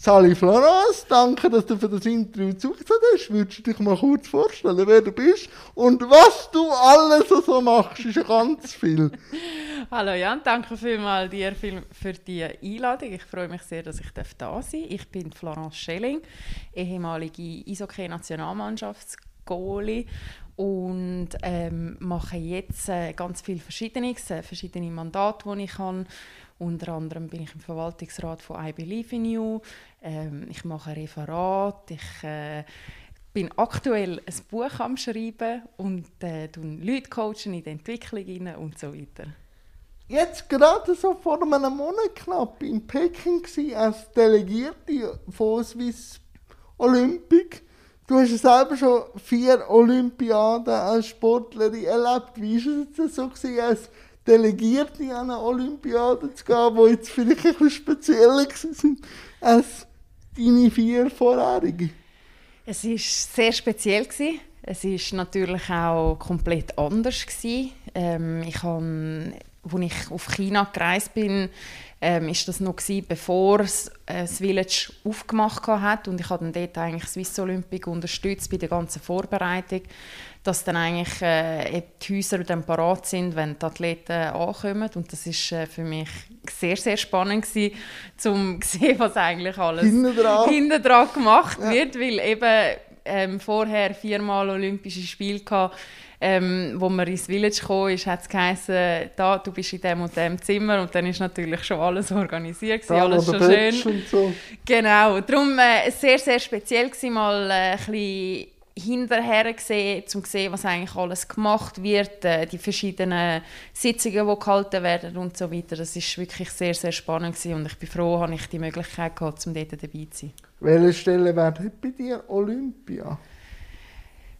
Sally Florence, danke, dass du für das Interview zugesagt hast. Würdest du dich mal kurz vorstellen, wer du bist und was du alles so machst? ist ganz viel. Hallo Jan, danke vielmals dir für die Einladung. Ich freue mich sehr, dass ich da sein darf. Ich bin Florence Schelling, ehemalige Eishockey-Nationalmannschaftsgoalie und ähm, mache jetzt äh, ganz viele Verschiedenes, äh, verschiedene Mandate, die ich habe unter anderem bin ich im Verwaltungsrat von I Believe in You. Ähm, ich mache ein Referat. Ich äh, bin aktuell ein Buch am Schreiben und äh, Leute coachen in die Entwicklung und so weiter. Jetzt gerade so vor einem Monat knapp in Peking als Delegierte von Swiss Olympic. Du hast ja selber schon vier Olympiaden als Sportlerin erlebt. Wie war es so gewesen, als Delegierte an eine Olympiade zu gehen, die jetzt vielleicht bisschen spezieller sind als deine vier vorherigen? Es war sehr speziell. Es war natürlich auch komplett anders. Ähm, ich habe, als ich auf China gereist bin, ähm, das noch gewesen, bevor es äh, das Village aufgemacht hat und ich habe dort eigentlich Swiss Olympic unterstützt bei der ganzen Vorbereitung dass dann eigentlich äh, die Häuser dann parat sind, wenn die Athleten ankommen. Und das ist äh, für mich sehr, sehr spannend gewesen, um zu sehen, was eigentlich alles hinten dran gemacht ja. wird, weil eben ähm, vorher viermal Olympische Spiele hatte, ähm, wo man ins Village kam, ist, hat es geheißen, da, du bist in dem und dem Zimmer und dann ist natürlich schon alles organisiert, gewesen, alles schon schön. So. Genau, darum äh, sehr, sehr speziell gewesen, mal äh, ein bisschen hinterher gesehen, um zu sehen, was eigentlich alles gemacht wird, äh, die verschiedenen Sitzungen, die gehalten werden und so weiter. Das ist wirklich sehr, sehr spannend gewesen und ich bin froh, dass ich die Möglichkeit gehabt, um dort dabei zu sein. Welche Stelle wäre bei dir Olympia?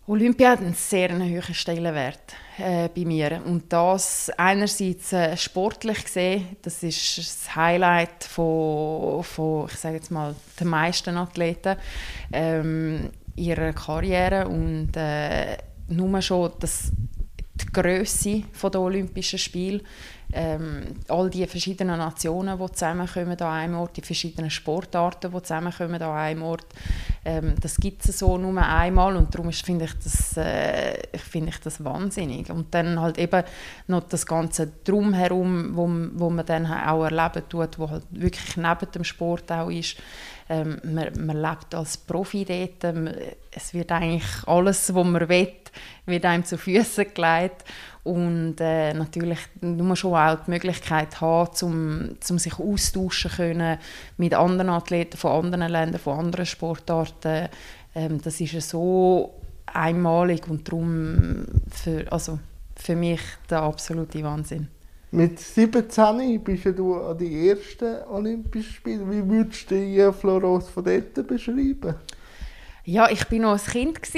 Olympia hat einen sehr hohen Stellenwert äh, bei mir. Und das einerseits äh, sportlich gesehen, das ist das Highlight von, von ich sage jetzt mal, den meisten Athleten. Ähm, ihrer Karriere und äh, nur schon das, die Größe der Olympischen Spiele, ähm, all die verschiedenen Nationen, die zusammenkommen an einem Ort, die verschiedenen Sportarten, die zusammenkommen an einem Ort, ähm, das gibt es so nur einmal und darum finde ich, das, äh, find ich das wahnsinnig. Und dann halt eben noch das Ganze drumherum, wo, wo man dann auch erleben tut, wo halt wirklich neben dem Sport auch ist, ähm, man, man lebt als Profi dort. Es wird eigentlich alles, was man will, wird einem zu Füßen gelegt. Und äh, natürlich muss man schon auch die Möglichkeit haben, um, um sich austauschen können mit anderen Athleten von anderen Ländern, von anderen Sportarten. Ähm, das ist so einmalig und darum für, also für mich der absolute Wahnsinn. Mit 17 bist du an die ersten Olympischen Spiele. Wie würdest du die Floros von dort beschreiben? Ja, ich bin noch ein Kind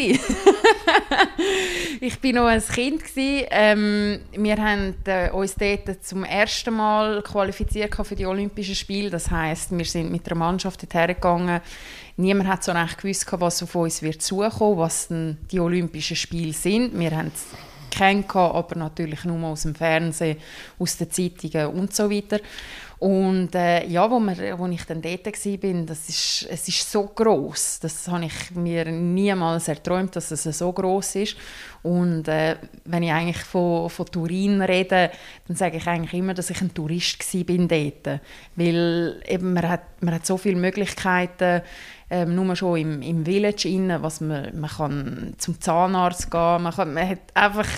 Ich bin noch ein Kind ähm, Wir haben äh, uns dort zum ersten Mal qualifiziert für die Olympischen Spiele. Das heißt, wir sind mit der Mannschaft dorthin gegangen. Niemand hat so recht gewusst, was auf uns wird zukommen, was die Olympischen Spiele sind. Wir haben kennt, aber natürlich nur aus dem Fernsehen, aus den Zeitungen und so weiter. Und äh, ja, wo, wir, wo ich dann dort war, das ist, es ist so groß. Das habe ich mir niemals erträumt, dass es so groß ist. Und äh, wenn ich eigentlich von, von Turin rede, dann sage ich eigentlich immer, dass ich ein Tourist war dort. Weil eben, man, hat, man hat so viele Möglichkeiten, ähm, nur schon im, im Village innen, was man, man kann zum Zahnarzt gehen, man, kann, man hat einfach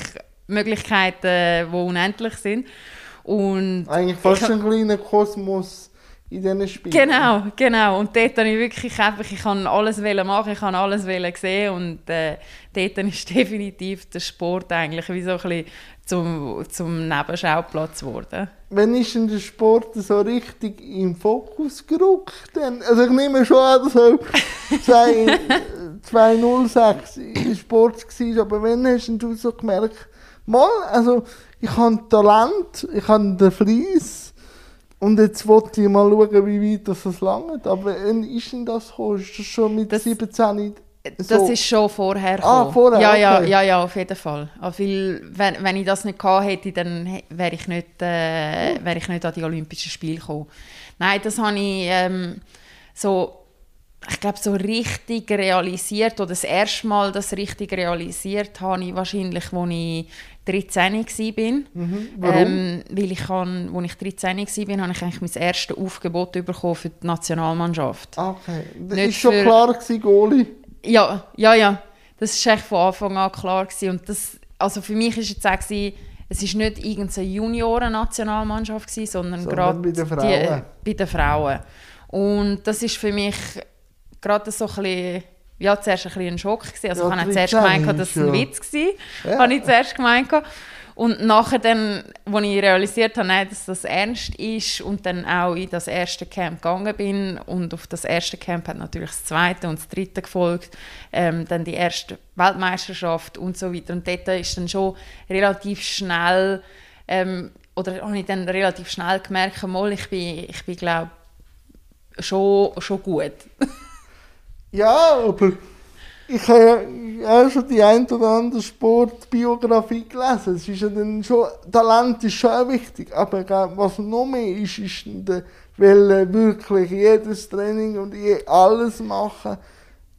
Möglichkeiten, die unendlich sind. Und Eigentlich fast ein kleiner Kosmos in diesen Spielen. Genau, genau. Und dort habe ich wirklich einfach, ich kann alles machen, ich kann alles sehen und äh, dort ist definitiv der Sport eigentlich wie so ein bisschen zum, zum Nebenschauplatz geworden. Wann ist denn der Sport so richtig im Fokus gerückt? Also ich nehme schon an, dass auch 206 Sport war, aber wann hast du so gemerkt, mal, also ich habe Talent, ich habe den Fleiss und jetzt wollte ich mal schauen, wie weit das langt. Aber wann ist denn das gekommen? Ist das schon mit das, 17 so. Das ist schon vorher Ah, vorher? Ja, okay. ja, ja, ja, auf jeden Fall. Weil, wenn, wenn ich das nicht gehabt hätte, dann wäre ich, nicht, äh, wär ich nicht an die Olympischen Spiele gekommen. Nein, das habe ich ähm, so ich glaube, so richtig realisiert, oder das erste Mal das richtig realisiert habe ich wahrscheinlich, als ich 13 war. Mhm. Warum? Ähm, weil ich kann, als ich 13 war, habe ich eigentlich mein erstes Aufgebot bekommen für die Nationalmannschaft. okay. Das ist schon für- klar gewesen, Goalie. Ja, ja, ja. Das war echt von Anfang an klar. Gewesen. Und das, also für mich war jetzt auch, gewesen, es ist nicht irgendeine Junioren-Nationalmannschaft, gewesen, sondern, Sondern gerade bei den Die, Frauen. bei den Frauen. Und das ist für mich gerade so ein bisschen, ja, zuerst ein, bisschen ein Schock gewesen. Also Ja, ich habe zuerst 13 gemeint, dass es ein Witz war. Ja. Habe ich zuerst gemeint. Und nachher dann, als ich realisiert habe, nein, dass das ernst ist und dann auch in das erste Camp gegangen bin und auf das erste Camp hat natürlich das zweite und das dritte gefolgt, ähm, dann die erste Weltmeisterschaft und so weiter. Und dort ist dann schon relativ schnell, ähm, oder habe ich dann relativ schnell gemerkt, mal, ich bin, ich bin glaube schon, schon gut. Ja, aber ich habe ja auch schon die ein oder andere Sportbiografie gelesen. Es ist ja dann schon, Talent ist schon wichtig, aber was noch mehr ist, ist Wille wirklich jedes Training und je alles machen.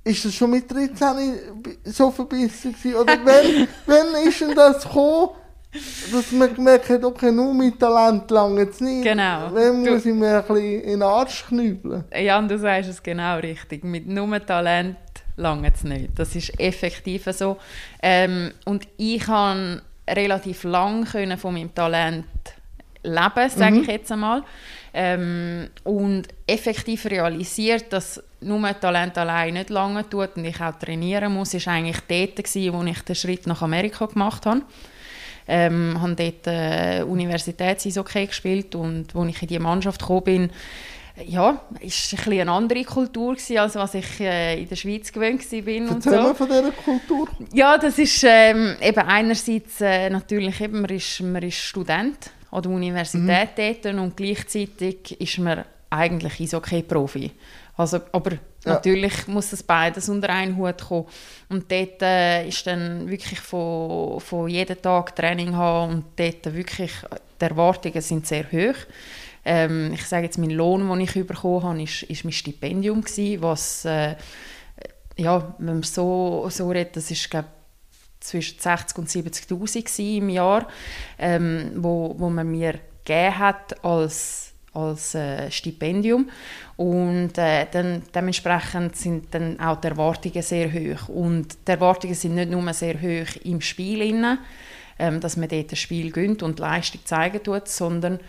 Ist das schon mit 13 so verbissen gewesen? Oder wenn, wenn ist denn das gekommen, dass man gemerkt hat, okay, nur mit Talent lange es nicht. Genau. Du- muss ich mir ein bisschen in den Arsch knübeln. Jan, du sagst es genau richtig. Mit nur Talent lange es nicht. Das ist effektiv so. Ähm, und ich kann relativ lang können von meinem Talent leben, sage ich jetzt einmal. Ähm, und effektiv realisiert, dass nur Talent allein nicht lange tut und ich auch trainieren muss, ist eigentlich dort gewesen, wo ich den Schritt nach Amerika gemacht habe. Ähm, habe dort äh, Universitäts-Eishockey gespielt und als ich in die Mannschaft gekommen bin, ja, ist ein bisschen eine andere Kultur gewesen, als was ich äh, in der Schweiz gewöhnt war bin Erzähl so. mir von dieser Kultur. Ja, das ist ähm, eben einerseits äh, natürlich eben, man ist, man ist Student an der Universität dort und gleichzeitig ist man eigentlich Eishockey-Profi. Also, aber Ja. natürlich muss das beides unter einen Hut kommen. Und dort äh, ist dann wirklich von, von jedem Tag Training haben und dort wirklich, die Erwartungen sind sehr hoch. Ähm, ich sage jetzt, mein Lohn, den ich bekommen habe, ist, ist mein Stipendium gewesen, was, äh, ja, wenn man so, so redet, das ist, glaube zwischen 60 und 70'000 gewesen im Jahr, ähm, wo, wo man mir gegeben hat als, als äh, Stipendium. Und äh, dann, dementsprechend sind dann auch die Erwartungen sehr hoch. Und die Erwartungen sind nicht nur sehr hoch im Spiel, innen, ähm, dass man dort das Spiel gönnt und Leistung zeigen tut, sondern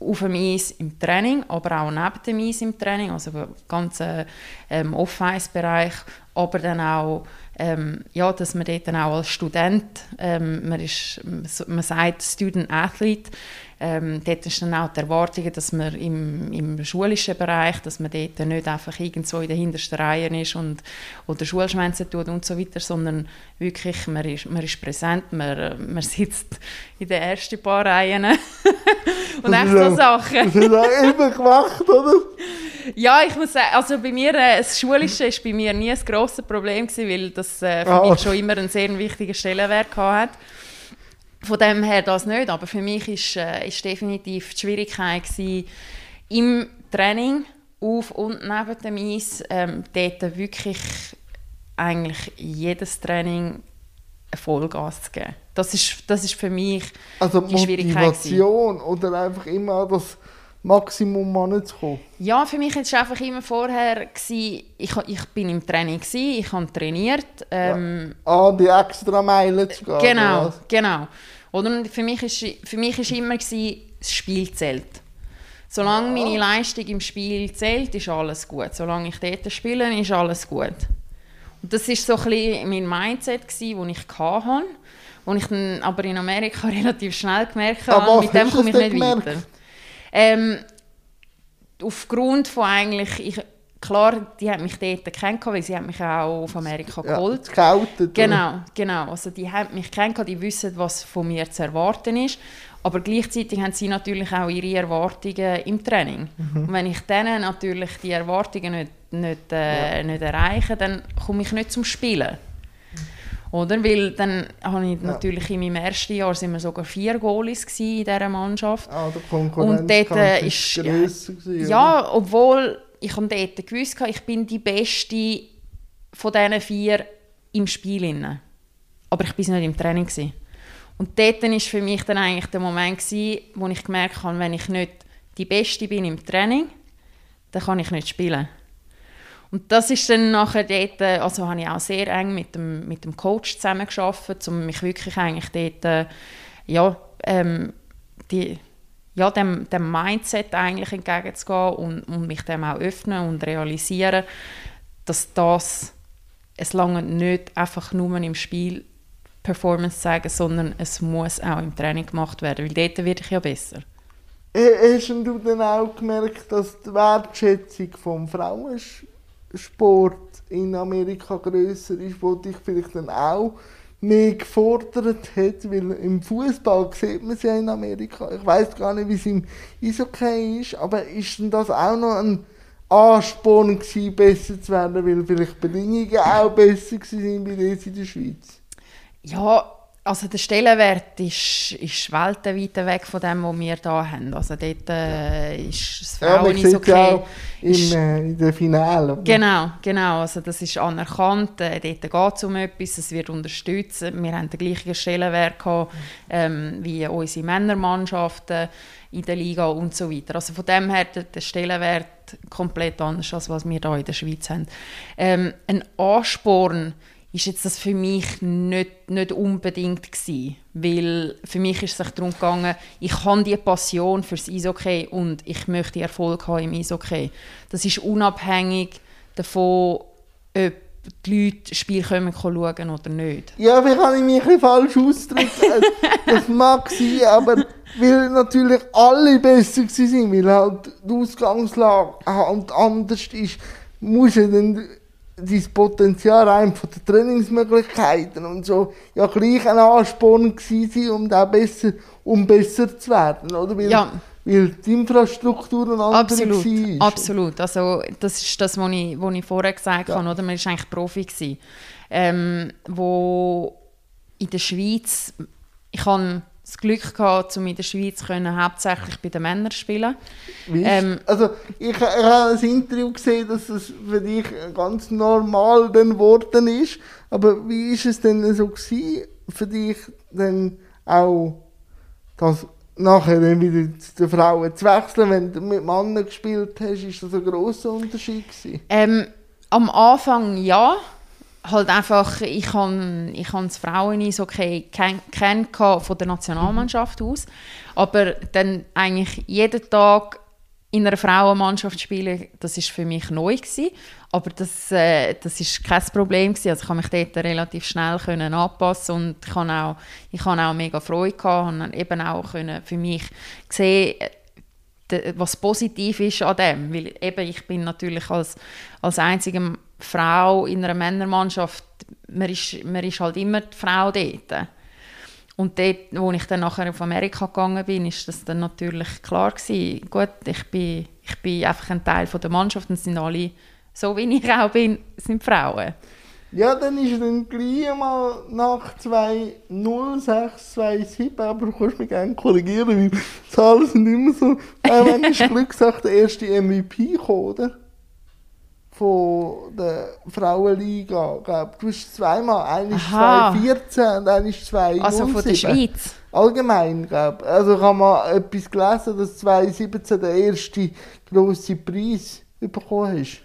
auf dem Eis im Training, aber auch neben dem Eis im Training, also im ganzen ähm, Off-Ice-Bereich, aber dann auch, ähm, ja, dass man dort dann auch als Student, ähm, man, ist, man sagt Student Athlete, ähm, dort ist dann auch die Erwartung, dass man im, im schulischen Bereich, dass man dort nicht einfach irgendwo in der hintersten Reihe ist und, oder Schulschwänze tut und so weiter, sondern wirklich, man ist, man ist präsent, man, man sitzt in den ersten paar Reihen und Das echt so Sachen. Das hast du auch immer gemacht, oder? Ja, ich muss sagen, also bei mir, äh, das Schulische ist bei mir nie ein grosses Problem gewesen, weil das äh, für Ah. mich schon immer einen sehr wichtigen Stellenwert gehabt hat. Von dem her das nicht, aber für mich ist, äh, ist definitiv die Schwierigkeit gewesen, im Training, auf und neben dem Eis, ähm, dort wirklich eigentlich jedes Training Vollgas zu geben. Das ist, das ist für mich Also die Schwierigkeit Motivation oder einfach immer das Maximum anzukommen. Ja, für mich war es einfach immer vorher, gewesen, ich, ich bin im Training, gewesen, ich habe trainiert. Ähm, An die extra Meile zu gehen. oder Genau, was? genau. Oder Und für mich ist, für mich ist immer gewesen, das Spiel zählt. Solange meine Leistung im Spiel zählt, ist alles gut. Solange ich dort spiele, ist alles gut. Und das ist so ein bisschen mein Mindset, das ich hatte. Und ich dann aber in Amerika relativ schnell gemerkt habe, mit dem komme ich nicht gemerkt? weiter. Ähm, aufgrund von eigentlich, ich, klar, die hat mich dort kennengelernt, weil sie hat mich auch auf Amerika Ja, geholt. gescoutet. Genau, genau. Also die haben mich kennengelernt, die wissen, was von mir zu erwarten ist. Aber gleichzeitig haben sie natürlich auch ihre Erwartungen im Training. Mhm. Und wenn ich denen natürlich die Erwartungen nicht, nicht, äh, nicht erreiche, dann komme ich nicht zum Spielen. Oder? Weil dann habe ich Ja. natürlich in meinem ersten Jahr sind wir sogar vier Goalies in dieser Mannschaft. Ah, der Konkurrenz Und dort, äh, ist- grösser gewesen? Ja, obwohl ich habe dort gewusst, ich bin die Beste von diesen vier im Spiel. Aber ich war nicht im Training. Gewesen. Und dort war für mich dann eigentlich der Moment, gewesen, wo ich gemerkt habe, wenn ich nicht die Beste bin im Training, dann kann ich nicht spielen. Und das ist dann nachher dort, also habe ich auch sehr eng mit dem, mit dem Coach zusammengearbeitet, um mich wirklich eigentlich dort, ja, ähm, die, ja, dem, dem Mindset eigentlich entgegenzugehen und, und mich dem auch öffnen und realisieren, dass das es lange nicht einfach nur im Spiel Performance zeigen, sondern es muss auch im Training gemacht werden, weil dort werde ich ja besser. Hast du dann auch gemerkt, dass die Wertschätzung vom Frauensport in Amerika grösser ist, wo dich vielleicht dann auch mehr gefordert hat, weil im Fußball sieht man es ja in Amerika. Ich weiß gar nicht, wie es im Eishockey ist, aber ist denn das auch noch ein Ansporn gewesen, besser zu werden, weil vielleicht Bedingungen auch besser waren wie jetzt in der Schweiz? Ja, also der Stellenwert ist, ist weltweit weg von dem, was wir hier haben. Also dort äh, ist das Frauen ja, okay. Auch im, äh, in der Finale. Genau, genau. Also das ist anerkannt. Äh, dort geht es um etwas, es wird unterstützt. Wir haben den gleichen Stellenwert gehabt, ähm, wie unsere Männermannschaften in der Liga und so weiter. Also von dem her der, der Stellenwert komplett anders, als was wir hier in der Schweiz haben. Ähm, ein Ansporn ist jetzt das für mich nicht, nicht unbedingt gewesen, weil für mich ist es sich darum gegangen, ich habe die Passion fürs Eishockey und ich möchte Erfolg haben im Eishockey. Das ist unabhängig davon, ob die Leute das Spiel kommen schauen oder nicht. Ja, vielleicht habe ich mich ein bisschen falsch ausgedrückt. das mag sein, aber weil natürlich alle besser waren, weil halt die Ausgangslage halt anders ist, muss ja dann dein Potenzial rein von den Trainingsmöglichkeiten und so ja gleich ein Ansporn gewesen um da besser, um besser zu werden, oder? Weil, ja. weil die Infrastruktur eine andere absolut, war. Absolut, also das ist das, was ich, was ich vorher gesagt ja. habe, oder? Man war eigentlich Profi gewesen, ähm, wo in der Schweiz, ich habe das Glück gehabt, um in der Schweiz können, hauptsächlich bei den Männern zu spielen. Ähm, also ich, ich habe ein Interview gesehen, dass es für dich ganz normal geworden ist. Aber wie ist es denn so gewesen, für dich dann auch das nachher dann wieder zu den Frauen zu wechseln, wenn du mit Männern gespielt hast, ist das ein grosser Unterschied gewesen? Ähm, am Anfang ja halt einfach, ich habe ich das Frauen so okay kenn, von der Nationalmannschaft aus, aber dann eigentlich jeden Tag in einer Frauenmannschaft spielen, das ist für mich neu gewesen. aber das, äh, das kein Problem gewesen. also ich konnte mich dort relativ schnell können anpassen und ich habe auch, auch mega Freude gehabt und eben auch können für mich sehen was positiv ist an dem, weil eben ich bin natürlich als, als einzige Frau in einer Männermannschaft, man ist, man ist halt immer die Frau dort. Und dort, wo ich dann nachher auf Amerika gegangen bin, ist das dann natürlich klar gewesen. Gut, ich bin, ich bin einfach ein Teil von der Mannschaft und sind alle, so wie ich auch bin, sind Frauen. Ja, dann ist dann gleich mal nach 2.06, aber du kannst mich gerne korrigieren, weil die Zahlen sind immer so. Äh, wenn ist Glück gesagt, der erste MVP gekommen, oder? Von der Frauenliga, glaub. Du hast zweimal, eine ist 2014 und eine ist 2007. Also von der Schweiz? Allgemein, glaube Also habe mal etwas gelesen, dass 2017 der erste grosse Preis bekommen hast.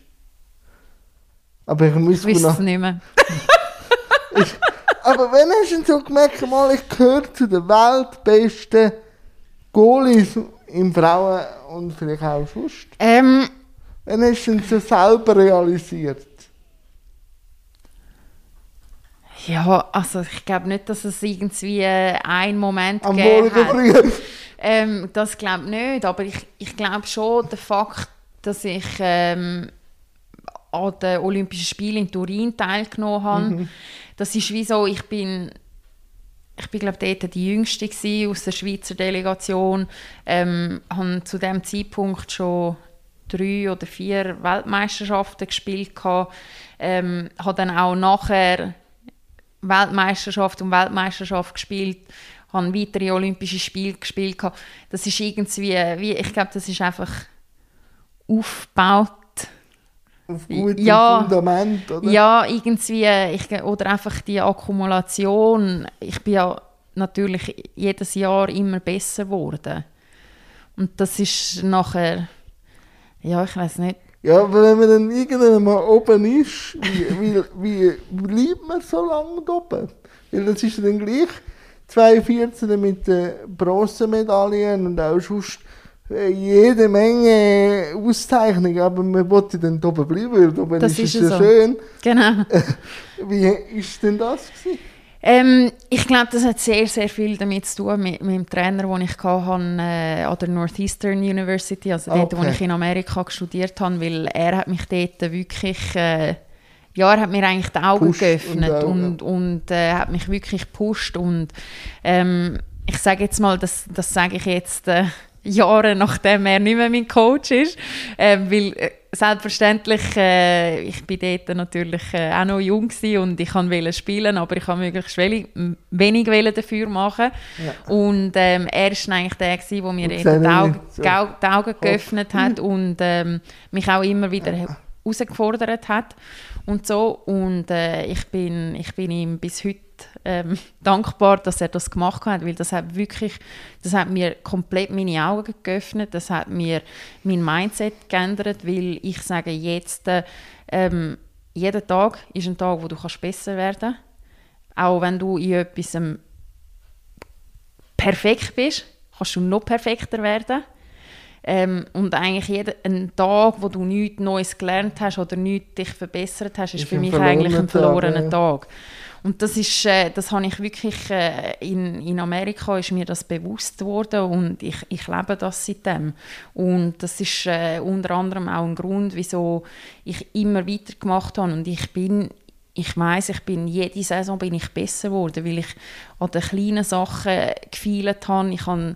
Aber ich muss ich es nicht mehr. ich, aber wenn hast du so gemerkt, mal, ich gehöre zu den weltbesten Goalies im Frauen- und vielleicht auch sonst? Ähm, wenn hast du so selber realisiert? Ja, also ich glaube nicht, dass es irgendwie äh, einen Moment Am gegeben hat. Ähm, das glaube ich nicht, aber ich, ich glaube schon, der Fakt, dass ich ähm, an den Olympischen Spielen in Turin teilgenommen habe. Mhm. Das ist wie so, ich bin, ich bin glaube dort die Jüngste aus der Schweizer Delegation, ähm, habe zu dem Zeitpunkt schon drei oder vier Weltmeisterschaften gespielt gehabt, ähm, habe dann auch nachher Weltmeisterschaft und Weltmeisterschaft gespielt, habe weitere Olympische Spiele gespielt gehabt. Das ist irgendwie, wie, ich glaube, das ist einfach aufgebaut auf gutem Ja. Fundament, oder? Ja, irgendwie, ich, oder einfach die Akkumulation. Ich bin ja natürlich jedes Jahr immer besser geworden. Und das ist nachher, ja, ich weiß nicht. Ja, aber wenn man dann irgendwann mal oben ist, wie, wie, wie bleibt man so lange oben? Weil das ist dann gleich 2014 mit den Bronzemedaillen und auch sonst äh, jede Menge Auszeichnungen, aber man wollte dann da oben bleiben, weil oben Das ist es ist ja so. schön. Genau. Wie ist denn das gewesen? Ähm, ich glaube, das hat sehr, sehr viel damit zu tun mit, mit dem Trainer, den ich hatte, äh, an der Northeastern University, also dort, wo Okay. ich in Amerika studiert habe, weil er hat mich dort wirklich, äh, ja, er hat mir eigentlich die Augen Pusht geöffnet und und, und, äh, hat mich wirklich gepusht und ähm, ich sage jetzt mal, das, das sage ich jetzt äh, Jahre nachdem er nicht mehr mein Coach ist, äh, weil äh, selbstverständlich, äh, ich bin dort natürlich äh, auch noch jung und ich wollte spielen, aber ich habe möglichst wenig, wenig dafür machen. Und ähm, er war eigentlich der, gewesen, der mir die, Augen, so. die Au- die Augen geöffnet hat und ähm, mich auch immer wieder herausgefordert hat und so. Und äh, ich, bin, ich bin ihm bis heute ähm, dankbar, dass er das gemacht hat, weil das hat wirklich, das hat mir komplett meine Augen geöffnet, das hat mir mein Mindset geändert, weil ich sage jetzt, äh, ähm, jeder Tag ist ein Tag, wo du kannst besser werden. Auch wenn du in etwas ähm, perfekt bist, kannst du noch perfekter werden. Ähm, und eigentlich jeden ein Tag, wo du nichts Neues gelernt hast oder nichts dich verbessert hast, ist, Ist für mich eigentlich ein verlorener verlorener Tag, Tag. Und das ist, äh, das habe ich wirklich äh, in, in Amerika ist mir das bewusst worden und ich, ich lebe das seitdem. Und das ist äh, unter anderem auch ein Grund, wieso ich immer weitergemacht habe und ich bin ich weiß, ich bin jede Saison bin ich besser geworden, weil ich an den kleinen Sachen gefeilt habe. Ich habe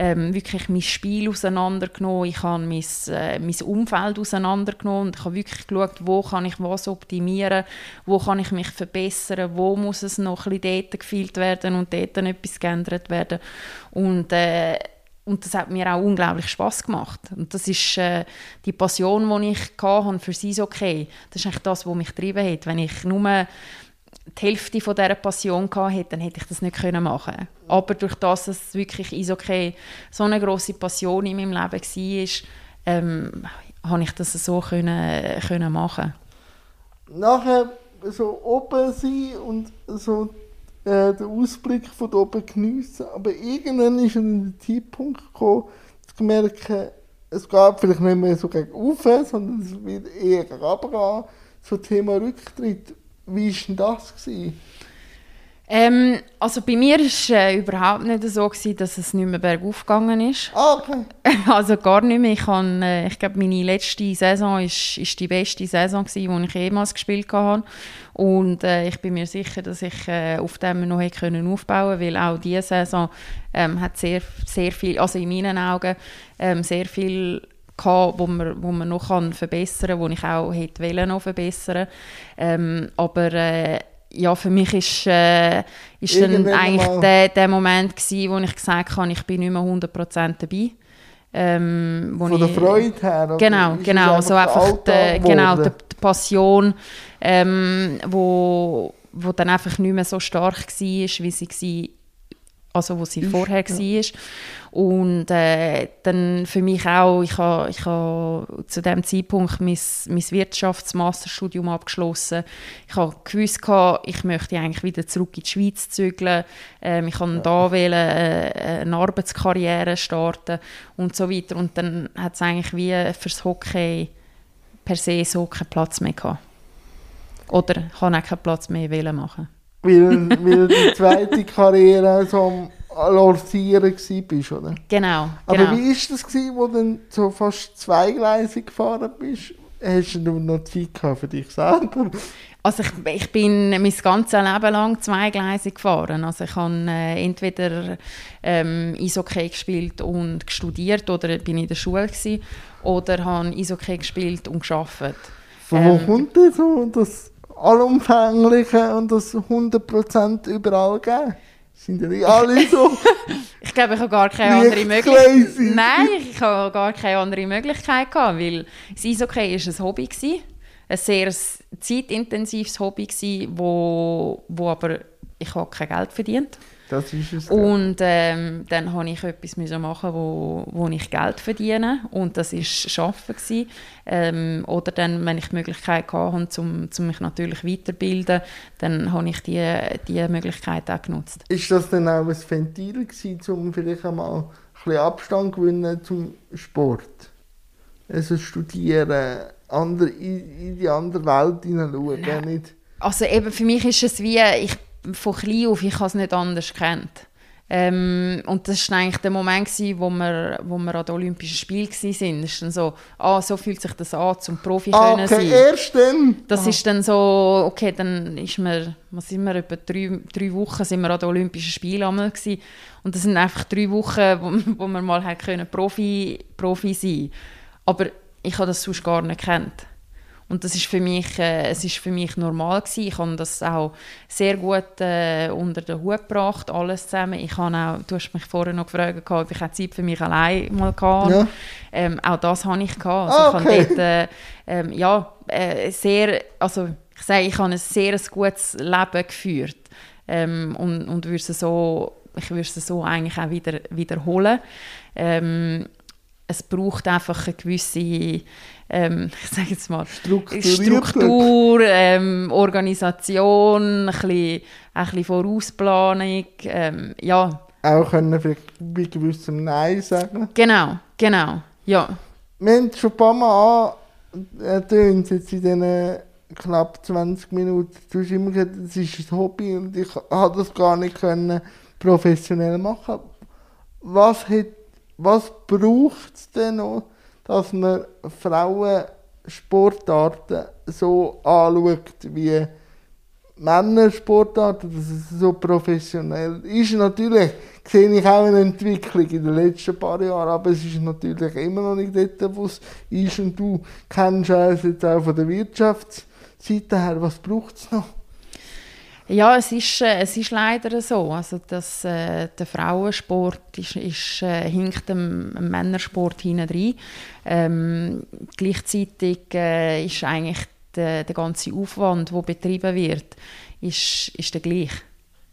ähm, wirklich mein Spiel auseinandergenommen, ich habe mein, äh, mein Umfeld auseinandergenommen und ich habe wirklich geschaut, wo kann ich was optimieren, wo kann ich mich verbessern, wo muss es noch ein bisschen dort gefeilt werden und dort etwas geändert werden. Und äh, und das hat mir auch unglaublich Spaß gemacht. Und das ist äh, die Passion, die ich hatte für sie okay. Das ist eigentlich das, was mich getrieben hat. Wenn ich nur die Hälfte von dieser Passion hatte, dann hätte ich das nicht können machen Aber durch das, dass es wirklich Eishockey so eine grosse Passion in meinem Leben war, ähm, habe ich das so können, können machen. Nachher so oben sein und so äh, den Ausblick von oben geniessen. Aber irgendwann ist der Zeitpunkt gekommen, zu merken, es geht vielleicht nicht mehr so gegen rauf, sondern es wird eher gegen runter gehen. So Thema Rücktritt. Wie war denn das? Gewesen? Ähm, also bei mir war es äh, überhaupt nicht so, gewesen, dass es nicht mehr bergauf gegangen ist. Ah, okay. Also gar nicht mehr. Ich, kann, äh, ich glaube, meine letzte Saison ist, ist die beste Saison, gewesen, die ich jemals gespielt habe. Und äh, ich bin mir sicher, dass ich äh, auf dem noch hätte können aufbauen konnte, weil auch diese Saison ähm, hat sehr, sehr viel, also in meinen Augen, ähm, sehr viel gehabt, wo man, wo man noch kann verbessern kann, wo ich auch hätte wollen noch verbessern ähm, Aber äh, ja, für mich ist, äh, ist dann eigentlich der, der Moment gewesen, wo ich gesagt habe, ich bin nicht mehr 100% dabei. Ähm, Von der ich- Freude her. Genau, genau, so der einfach die, genau, die, die Passion, ähm, wo, wo dann einfach nicht mehr so stark war, wie sie war, also wo sie vorher ja. war. Und äh, dann für mich auch, ich habe ich ha zu dem Zeitpunkt mein, mein Wirtschaftsmasterstudium abgeschlossen. Ich habe gewusst, ich möchte eigentlich wieder zurück in die Schweiz zügeln. Ähm, ich kann da wählen, äh, eine Arbeitskarriere starten und so weiter. Und dann hat es eigentlich wie fürs Hockey per se so keinen Platz mehr gehabt. Oder ich habe auch keinen Platz mehr wollen machen. Weil, weil die zweite Karriere so am Lancieren war, oder? Genau, Aber genau. wie war das, gewesen, wo du dann so fast zweigleisig gefahren bist? Hast du noch Zeit für dich selber? Also ich, ich bin mein ganzes Leben lang zweigleisig gefahren. Also ich habe äh, entweder ähm, Eishockey gespielt und studiert oder bin in der Schule gewesen, oder habe Eishockey gespielt und gearbeitet. Von wo Ähm. kommt denn so das Allumfängliche und das 100% überall geben? Sind ja nicht alle so? Ich glaube, ich habe gar keine andere Möglichkeit. Nein, ich habe gar keine andere Möglichkeit gehabt, weil das Eishockey ist ein Hobby gsi. ein sehr zeitintensives Hobby gewesen, wo, wo aber ich habe kein Geld verdient. Das ist es. Und ähm, dann habe ich etwas müssen machen, wo, wo ich Geld verdiene und das ist Arbeiten gewesen. Ähm, oder dann, wenn ich die Möglichkeit hatte, um, um mich natürlich weiterbilden, dann habe ich die, die Möglichkeit auch genutzt. Ist das dann auch ein Ventil gewesen, um vielleicht einmal ein bisschen Abstand gewinnen zum Sport? Also studieren, andere, in, in die andere Welt hineinschauen, nicht? Also eben für mich ist es wie, ich von klein auf, ich habe es nicht anders gekannt. Ähm, und das war eigentlich der Moment, gewesen, wo wir, wo wir an den Olympischen Spielen waren. Es ist dann so, ah, so fühlt sich das an, zum Profi Ah, können okay, sein. erst dann? Das Ah. ist dann so, okay, dann ist mir, was sind wir, etwa drei, drei Wochen sind wir an den Olympischen Spielen einmal gewesen. Und das sind einfach drei Wochen, wo, wo wir mal können Profi, Profi sein Aber ich habe das sonst gar nicht gekannt. Und das ist für mich, äh, es ist für mich normal gewesen. Ich habe das auch sehr gut äh, unter den Hut gebracht, alles zusammen. Ich habe auch, du hast mich vorher noch gefragt, ob ich auch Zeit für mich allein mal hatte. Ja. Ähm, auch das habe ich gehabt. Also Ah, ich habe okay. dort, äh, ähm, ja, äh, sehr, also ich sage, ich habe ein sehr gutes Leben geführt ähm, und, und würde so, ich würde es so eigentlich auch wieder, wiederholen. Ähm, es braucht einfach eine gewisse, ähm, ich sage jetzt mal. Struktur, ähm, Organisation, ein bisschen, ein bisschen Vorausplanung, ähm, ja, Auch können vielleicht bei gewissem Nein sagen. genau, genau, ja. Wir haben schon ein paar Mal angetönt, jetzt in diesen knapp 20 Minuten. Du hast immer gesagt, es ist ein Hobby und ich konnte das gar nicht können professionell machen. Was, hat, was braucht es denn noch, dass man Frauensportarten so anschaut wie Männersportarten, dass es so professionell ist. Natürlich sehe ich auch eine Entwicklung in den letzten paar Jahren, aber es ist natürlich immer noch nicht dort, wo es ist. Und du kennst es jetzt auch von der Wirtschaftsseite her. Was braucht es noch? Ja, es ist, äh, es ist leider so. Also, dass, äh, der Frauensport ist, ist, äh, hinkt dem Männersport hinein. Ähm, gleichzeitig äh, ist eigentlich der, der ganze Aufwand, der betrieben wird, ist, ist der gleiche.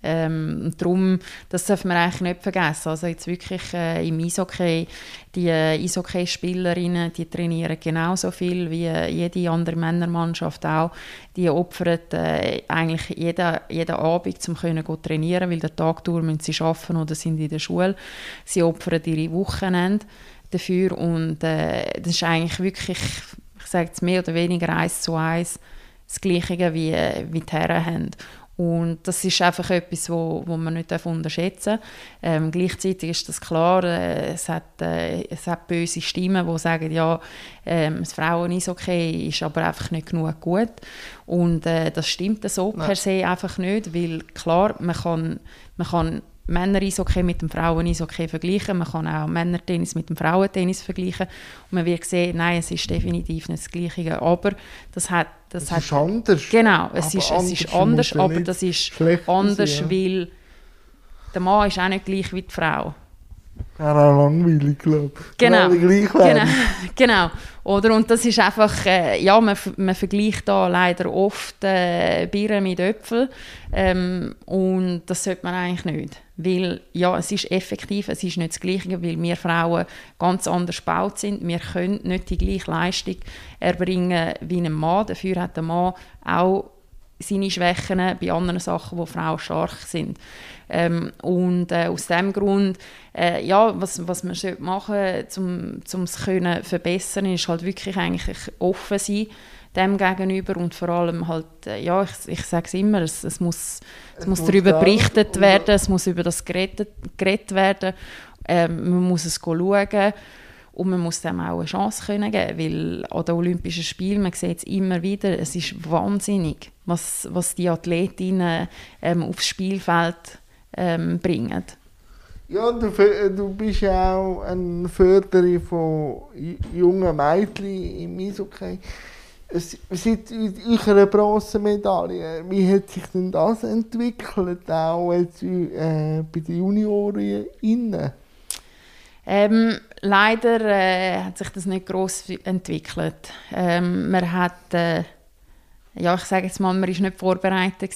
Ähm, darum, das darf man eigentlich nicht vergessen. Also jetzt wirklich äh, im Eishockey, die äh, Eishockey-Spielerinnen, die trainieren genauso viel wie äh, jede andere Männermannschaft auch. Die opfern äh, eigentlich jeden, jeden Abend, um können go trainieren, weil den Tag durch müssen sie arbeiten oder sind in der Schule. Sie opfern ihre Wochenende dafür und äh, das ist eigentlich wirklich, ich sage jetzt mehr oder weniger eins zu eins das Gleiche wie, äh, wie die Herren haben. Und das ist einfach etwas, wo, wo man nicht unterschätzen darf. Ähm, gleichzeitig ist das klar, äh, es, hat, äh, es hat böse Stimmen, die sagen, ja, ähm, das Frauen ist okay, ist aber einfach nicht genug gut. Und äh, das stimmt so Nein. per se einfach nicht, weil klar, man kann, man kann Männer-Eishockey mit dem Frauen-Eishockey vergleichen, man kann auch Männertennis mit dem Frauentennis vergleichen und man wird sehen, nein, es ist definitiv nicht das Gleiche, aber das hat, das Es hat ist anders. Genau, es ist, es ist anders aber das ist anders, sein, ja. weil der Mann ist auch nicht gleich wie die Frau. Wäre auch langweilig, glaube ich. Genau, Genau, genau. Oder, und das ist einfach, äh, ja, man, man vergleicht da leider oft äh, Birnen mit Äpfeln ähm, und das sollte man eigentlich nicht. Weil, ja, es ist effektiv, es ist nicht das Gleiche, weil wir Frauen ganz anders gebaut sind. Wir können nicht die gleiche Leistung erbringen wie ein Mann. Dafür hat der Mann auch seine Schwächen bei anderen Sachen, wo Frauen stark sind. Ähm, und äh, aus dem Grund, äh, ja, was, was man sollte machen um um es können verbessern, ist halt wirklich eigentlich offen sein dem gegenüber und vor allem halt, äh, ja, ich, ich sage es immer, es, es muss, es Es muss darüber berichtet werden, es muss über das geredet, geredet werden, ähm, man muss es schauen und man muss dem auch eine Chance können geben, weil an den Olympischen Spielen, man sieht es immer wieder, es ist wahnsinnig, was, was die Athletinnen ähm, aufs Spielfeld ähm, bringen. Ja, du, du bist ja auch ein Förderer von ju- jungen Mädchen im Eishockey. Seit eurer Bronzemedaille, wie hat sich denn das entwickelt, auch jetzt äh, bei den Junioren innen? Ähm, leider äh, hat sich das nicht groß entwickelt. Ähm, man hat, äh, ja, ich sage jetzt mal, man war nicht vorbereitet